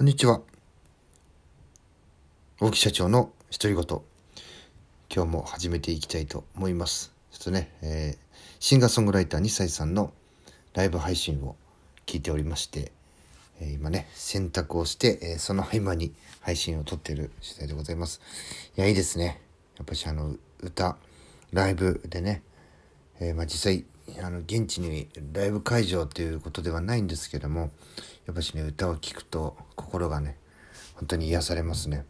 こんにちは。大木社長の独り言。今日も始めていきたいと思います。ちょっとね、えー、シンガーソングライター2歳さんのライブ配信を聞いておりまして、えー、今ね、洗濯をして、えー、その合間に配信を撮っている次第でございます。いや、いいですね。やっぱしあの、歌、ライブでね、えまあ、実際、あの、現地にライブ会場ということではないんですけども、やっぱしね歌を聴くと心がね本当に癒されますね。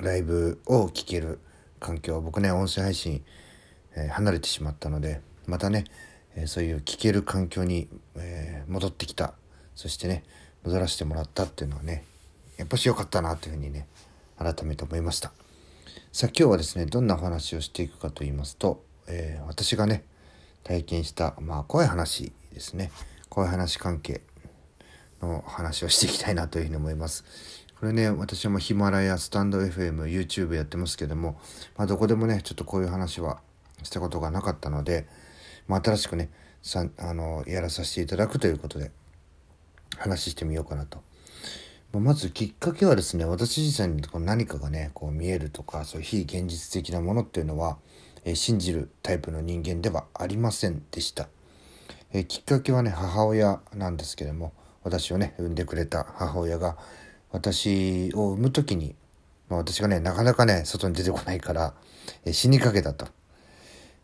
ライブを聴ける環境僕ね音声配信、えー、離れてしまったのでまたね、えー、そういう聴ける環境に、えー、戻ってきた。そしてね戻らせてもらったっていうのはねやっぱし良かったなというふうにね改めて思いました。さあ今日はですねどんなお話をしていくかと言いますと、え私がね体験したまあ怖い話ですね怖い話関係の話をしていきたいなというふうに思います。これね、私もヒマラヤ、スタンド FM、YouTube やってますけども、まあ、どこでもね、ちょっとこういう話はしたことがなかったので、まあ、新しくね、さあのやらさせていただくということで、話してみようかなと。まずきっかけはですね、私自身に何かがね、こう見えるとか、そういう非現実的なものっていうのは、え、信じるタイプの人間ではありませんでした。えー、きっかけはね、母親なんですけども、私をね産んでくれた母親が私を産む時に、まあ、私がねなかなかね外に出てこないから、え死にかけたと。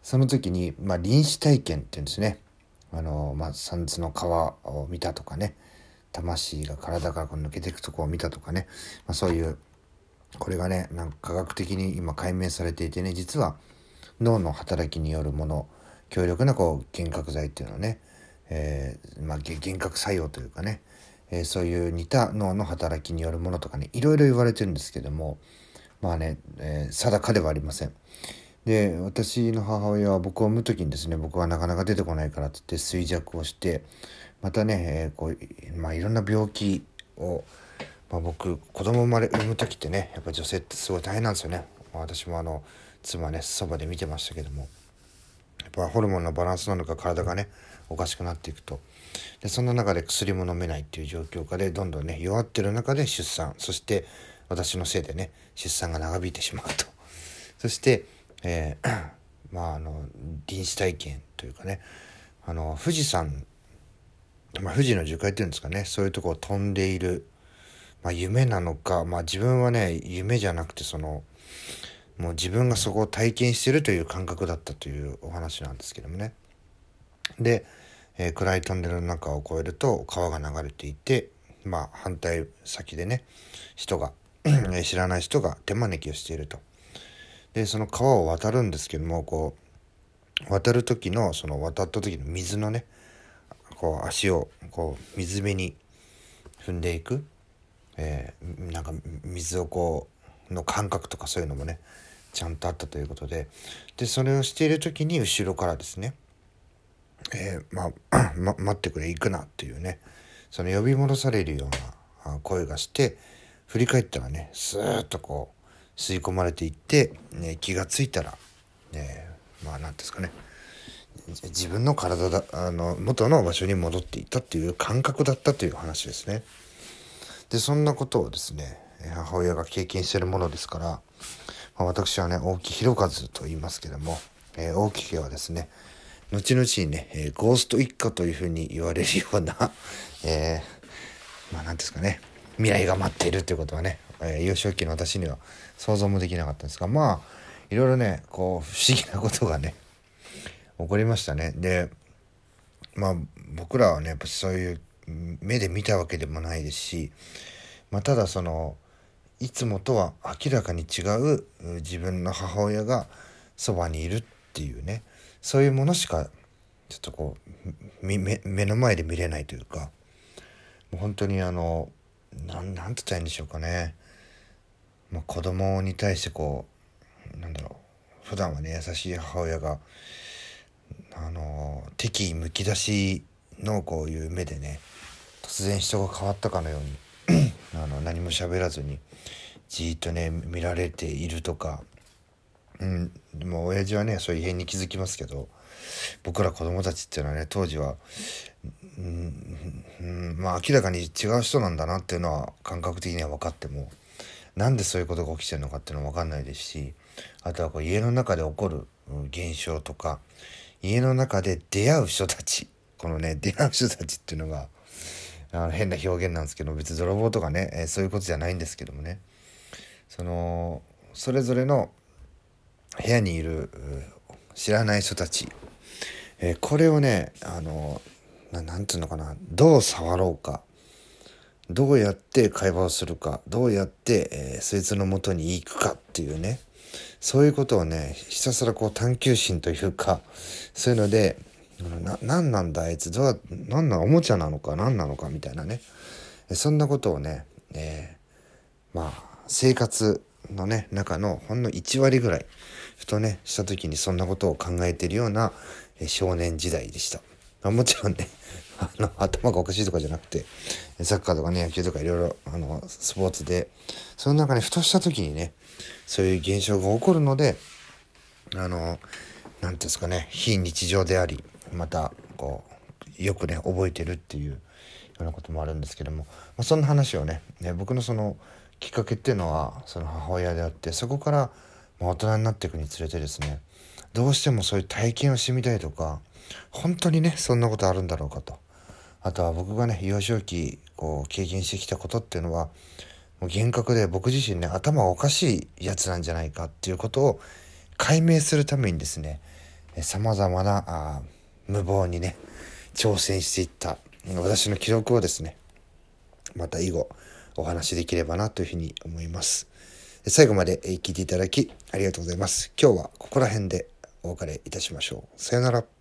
その時に、まあ、臨死体験っていうんですね。あの、まあ、三途の川を見たとかね。魂が体から抜けていくとこを見たとかね、まあ、そういうこれがねなんか科学的に今解明されていてね実は脳の働きによるもの強力なこう幻覚剤っていうのはねえー、まあ、幻覚作用というかね、えー、そういう似た脳の働きによるものとかねいろいろ言われてるんですけどもまあね、えー、定かではありません。で私の母親は僕を産む時にですね僕はなかなか出てこないからってって衰弱をしてまたね、えー、こうまあ、いろんな病気を、まあ、僕子供生まれ産む時ってねやっぱ女性ってすごい大変なんですよね。私もあの妻ねそばで見てましたけどもやっぱホルモンのバランスなのか体がねおかしくなっていくと。でそんな中で薬も飲めないっていう状況下でどんどんね弱ってる中で出産。そして私のせいでね出産が長引いてしまうと。そして、えー、まああの臨死体験というかねあの富士山、まあ、富士の樹海っていうんですかねそういうとこを飛んでいる、まあ、夢なのか、まあ、自分はね夢じゃなくてそのもう自分がそこを体験してるという感覚だったというお話なんですけどもね。で、えー、暗いトンネルの中を越えると川が流れていて、まあ、反対先でね人が 知らない人が手招きをしていると。でその川を渡るんですけどもこう渡る時のその渡った時の水のねこう足をこう水辺に踏んでいく、えー、なんか水をこうの感覚とかそういうのもねちゃんとあったということで。でそれをしている時に後ろからですね。えー、まあ、ま、待ってくれ行くなっていうね。その呼び戻されるような声がして振り返ったらねスーッとこう吸い込まれていって、ね、気が付いたら、ね、まあ何ですかね。自分の体だあの元の場所に戻っていったっていう感覚だったという話ですね。でそんなことをですね母親が経験してるものですから、まあ、私はね大木弘和と言いますけども、えー、大木家はですね後々にね、えー、ゴースト一家というふうに言われるような、えー、まあ何ですかね、未来が待っているということはね、えー、幼少期の私には想像もできなかったんですが、まあ、いろいろね、こう、不思議なことがね、起こりましたね。で、まあ、僕らはね、やっぱそういう目で見たわけでもないですし、まあ、ただその、いつもとは明らかに違う自分の母親がそばにいるっていうね、そういうものしかちょっとこう目の前で見れないというか。もう本当にあのななんて言ったらいいんでしょうかね、まあ、子供に対してこうなんだろう。普段はね優しい母親があの敵意むき出しのこういう目でね突然人が変わったかのように。何も喋らずにじーっとね見られているとか。うん、でも親父はねそういう異変に気づきますけど僕ら子供たちっていうのはね当時はうん、うん、まあ明らかに違う人なんだなっていうのは感覚的には分かってもなんでそういうことが起きてるのかっていうのも分かんないですしあとはこう家の中で起こる現象とか家の中で出会う人たちこのね出会う人たちっていうのがあの変な表現なんですけど別に泥棒とかね、えー、そういうことじゃないんですけどもね。そのそれぞれの部屋にいる知らない人たち、えー、これをねあの何て言うのかなどう触ろうか。どうやって会話をするか。どうやって、えー、そいつのもとに行くかっていうね。そういうことをねひたすらこう探求心というかそういうのでな何なんだあいつどう何なんおもちゃなのか何なのかみたいなねそんなことをね、えー、まあ生活のね中のほんの1割ぐらいふとねした時にそんなことを考えてるような少年時代でした。まあ、もちろんね あの頭がおかしいとかじゃなくてサッカーとかね野球とかいろいろあのスポーツでその中にふとした時にねそういう現象が起こるのであの何て言うんですかね非日常でありまたこうよくね覚えてるっていうようなこともあるんですけども、まあ、そんな話をねね僕のそのきっかけっていうのはその母親であってそこから大人になっていくにつれてですねどうしてもそういう体験をしてみたいとか本当にねそんなことあるんだろうかと。あとは僕がね幼少期こう経験してきたことっていうのはもう厳格で僕自身ね頭おかしいやつなんじゃないかっていうことを解明するためにですねさまざまなあ無謀にね挑戦していった私の記録をですねまた以後お話しできればなというふうに思います。最後まで聞いていただきありがとうございます。今日はここら辺でお別れいたしましょう。さよなら。